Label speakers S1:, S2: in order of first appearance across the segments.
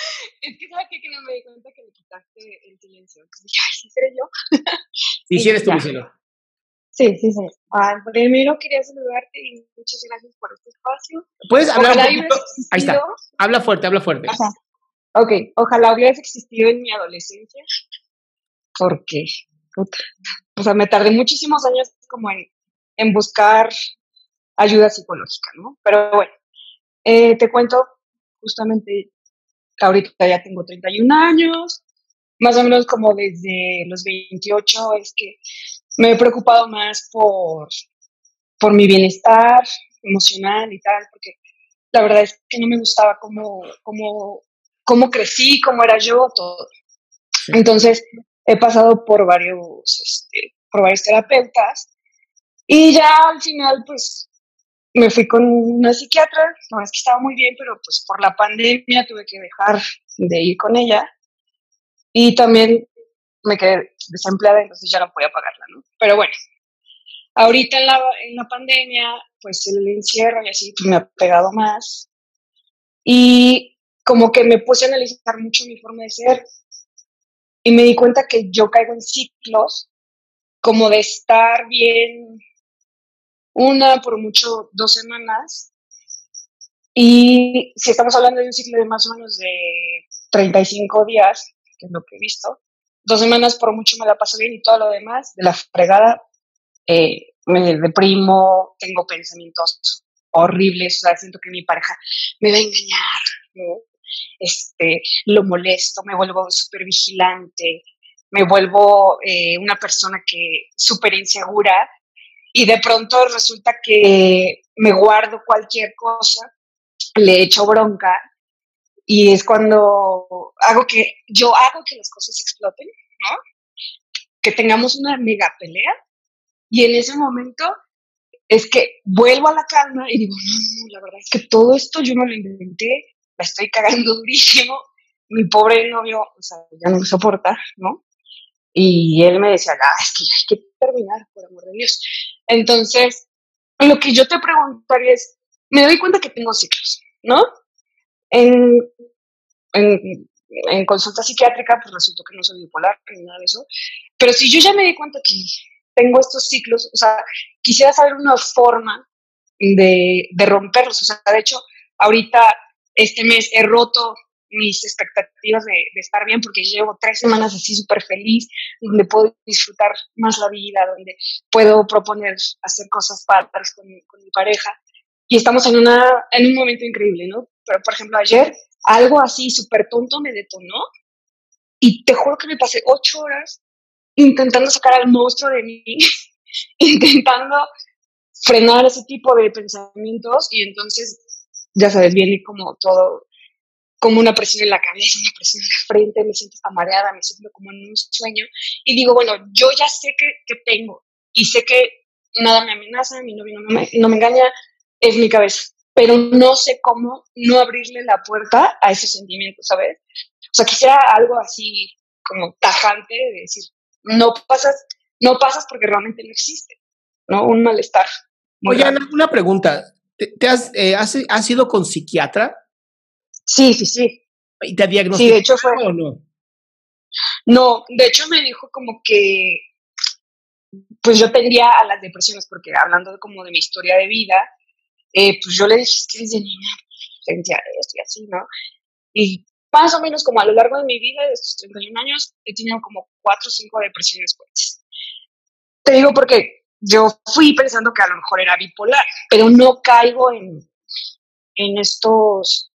S1: es que sabes que no me di cuenta que le quitaste el silencio. dije, ay, ¿sí seré yo?
S2: sí, sí eres tú, Lucero.
S1: Sí, sí, sí. Ah, primero quería saludarte y muchas gracias por este espacio.
S2: ¿Puedes hablar un poquito? Ahí está. Habla fuerte, habla fuerte.
S1: Ajá. Ok, ojalá hubieras existido en mi adolescencia. Porque, o sea, me tardé muchísimos años como en, en buscar ayuda psicológica, ¿no? Pero bueno, eh, te cuento justamente ahorita ya tengo 31 años, más o menos como desde los 28 es que me he preocupado más por, por mi bienestar emocional y tal, porque la verdad es que no me gustaba cómo, cómo, cómo crecí, cómo era yo, todo. Entonces, he pasado por varios, este, por varios terapeutas y ya al final, pues, me fui con una psiquiatra, no es que estaba muy bien, pero pues por la pandemia tuve que dejar de ir con ella y también me quedé desempleada, entonces ya no podía pagarla, ¿no? Pero bueno, ahorita en la, pandemia, pues el encierro y así me ha pegado más y como que me puse a analizar mucho mi forma de ser y me di cuenta que yo caigo en ciclos como de estar bien una, por mucho, dos semanas. Y si estamos hablando de un ciclo de más o menos de 35 días, que es lo que he visto, dos semanas por mucho me la paso bien y todo lo demás, de la fregada, eh, me deprimo, tengo pensamientos horribles, o sea, siento que mi pareja me va a engañar, ¿no? Este, lo molesto, me vuelvo súper vigilante, me vuelvo eh, una persona que súper insegura y de pronto resulta que me guardo cualquier cosa, le echo bronca y es cuando hago que yo hago que las cosas exploten, ¿no? Que tengamos una mega pelea y en ese momento es que vuelvo a la calma y digo, la verdad es que todo esto yo no lo inventé, la estoy cagando durísimo, mi pobre novio, o sea, ya no me soporta, ¿no? Y él me decía, ah, es que hay que terminar, por amor de Dios. Entonces, lo que yo te preguntaría es, me doy cuenta que tengo ciclos, ¿no? En, en, consulta psiquiátrica, pues resultó que no soy bipolar ni nada de eso. Pero si yo ya me di cuenta que tengo estos ciclos, o sea, quisiera saber una forma de, de romperlos. O sea, de hecho, ahorita, este mes he roto mis expectativas de, estar bien, porque llevo tres semanas así súper feliz, donde puedo disfrutar más la vida, donde puedo proponer hacer cosas padres con, con mi pareja. Y estamos en, una, en un momento increíble, ¿no? Pero, por ejemplo, ayer algo así súper tonto me detonó y te juro que me pasé ocho horas intentando sacar al monstruo de mí, intentando frenar ese tipo de pensamientos y entonces, ya sabes, viene como todo como una presión en la cabeza, una presión en la frente, me siento mareada, me siento como en un sueño. Y digo, bueno, yo ya sé que, que tengo y sé que nada me amenaza, mi novio no me, no me engaña, es mi cabeza. Pero no sé cómo no abrirle la puerta a ese sentimiento, ¿sabes? O sea, quisiera algo así como tajante de decir, no pasas, no pasas porque realmente no existe, ¿no? Un malestar.
S2: Oye, Ana, una pregunta. ¿Te, has, eh, has, has ido con psiquiatra?
S1: Sí, sí, sí.
S2: ¿Y te diagnosticó
S1: sí, de hecho fue, o no? No, de hecho me dijo como que pues yo tendría a las depresiones, porque hablando como de mi historia de vida, eh, pues yo le dije que desde niña sentía esto y así, ¿no? Y más o menos como a lo largo de mi vida, de estos 31 años, he tenido como cuatro o cinco depresiones fuertes. Te digo porque yo fui pensando que a lo mejor era bipolar, pero no caigo en, en estos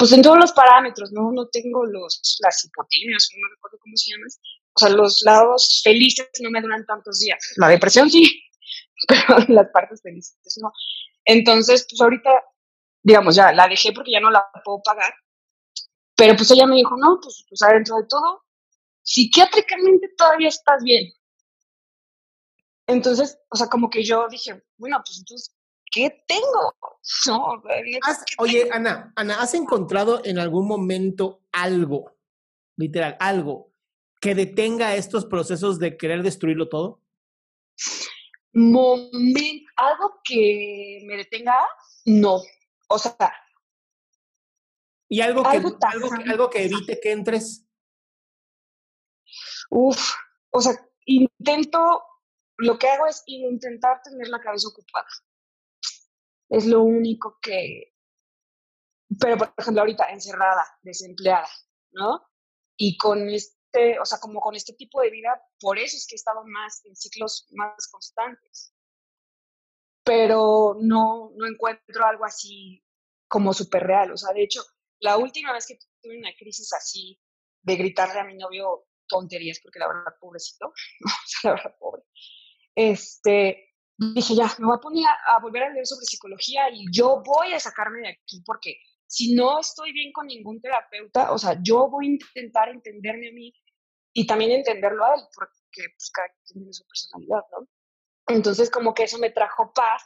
S1: pues en todos los parámetros, ¿no? No tengo los, las hipotimias, no recuerdo cómo se llaman. O sea, los lados felices no me duran tantos días. La depresión sí, pero las partes felices no. Entonces, pues ahorita, digamos, ya la dejé porque ya no la puedo pagar. Pero pues ella me dijo, no, pues, pues adentro de todo, psiquiátricamente todavía estás bien. Entonces, o sea, como que yo dije, bueno, pues entonces, ¿qué tengo? No,
S2: oye, Ana, Ana, ¿has encontrado en algún momento algo, literal, algo, que detenga estos procesos de querer destruirlo todo?
S1: Moment, algo que me detenga, no. O sea.
S2: ¿Y algo que, algo, que, algo que evite que entres?
S1: Uf, o sea, intento, lo que hago es intentar tener la cabeza ocupada. Es lo único que, pero por ejemplo ahorita encerrada, desempleada, ¿no? Y con este, o sea, como con este tipo de vida, por eso es que he estado más en ciclos más constantes. Pero no, no encuentro algo así como súper real. O sea, de hecho, la última vez que tuve una crisis así de gritarle a mi novio tonterías, porque la verdad, pobrecito, o sea, la verdad, pobre. Este, dije, ya, me voy a poner a, volver a leer sobre psicología y yo voy a sacarme de aquí, porque si no estoy bien con ningún terapeuta, o sea, yo voy a intentar entenderme a mí y también entenderlo a él, porque pues cada quien tiene su personalidad, ¿no? Entonces, como que eso me trajo paz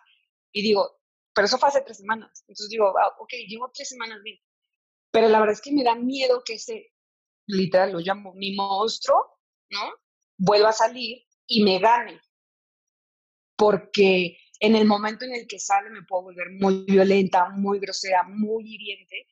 S1: y digo, pero eso fue hace tres semanas. Entonces digo, ah, ok, llevo tres semanas bien. Pero la verdad es que me da miedo que ese literal lo llamo mi monstruo, ¿no? Vuelva a salir y me gane. Porque en el momento en el que sale me puedo volver muy violenta, muy grosera, muy hiriente.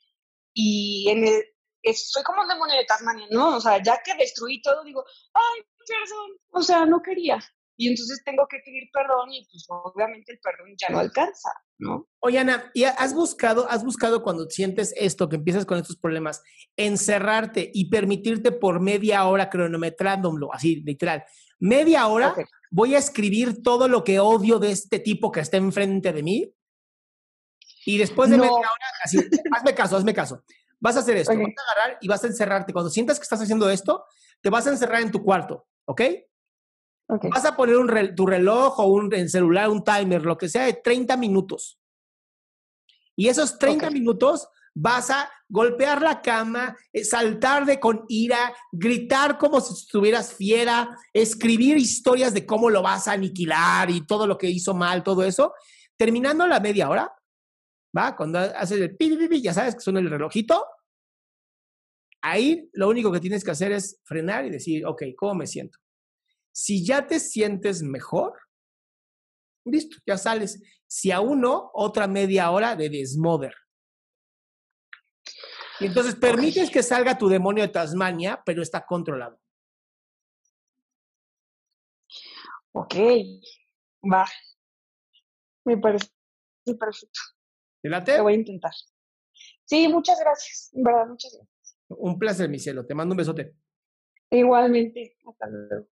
S1: Y en el, soy como un demonio de Tasmania, ¿no? O sea, ya que destruí todo, digo, ay, perdón, o sea, no quería. Y entonces tengo que pedir perdón y pues obviamente el perdón ya no alcanza, ¿no?
S2: Oye, Ana, ¿y has buscado, has buscado cuando sientes esto, que empiezas con estos problemas, encerrarte y permitirte por media hora cronometrándolo, así, literal, media hora voy a escribir todo lo que odio de este tipo que está enfrente de mí? Y después de media hora, así, hazme caso, hazme caso. Vas a hacer esto, vas a agarrar y vas a encerrarte. Cuando sientas que estás haciendo esto, te vas a encerrar en tu cuarto, ¿ok? Vas a poner un tu reloj o un celular, un timer, lo que sea, de 30 minutos. Y esos 30 minutos vas a golpear la cama, eh, saltar de con ira, gritar como si estuvieras fiera, escribir historias de cómo lo vas a aniquilar y todo lo que hizo mal, todo eso. Terminando la media hora, ¿va? Cuando haces el pi, pi, pi, ya sabes que suena el relojito. Ahí lo único que tienes que hacer es frenar y decir, ok, ¿cómo me siento? Si ya te sientes mejor, listo, ya sales. Si aún no, otra media hora de desmoder. Y entonces permites que salga tu demonio de Tasmania, pero está controlado.
S1: Ok, va. Me parece perfecto.
S2: ¿Te late?
S1: Lo voy a intentar. Sí, muchas gracias. En verdad, muchas gracias.
S2: Un placer, mi cielo. Te mando un besote.
S1: Igualmente. Hasta luego.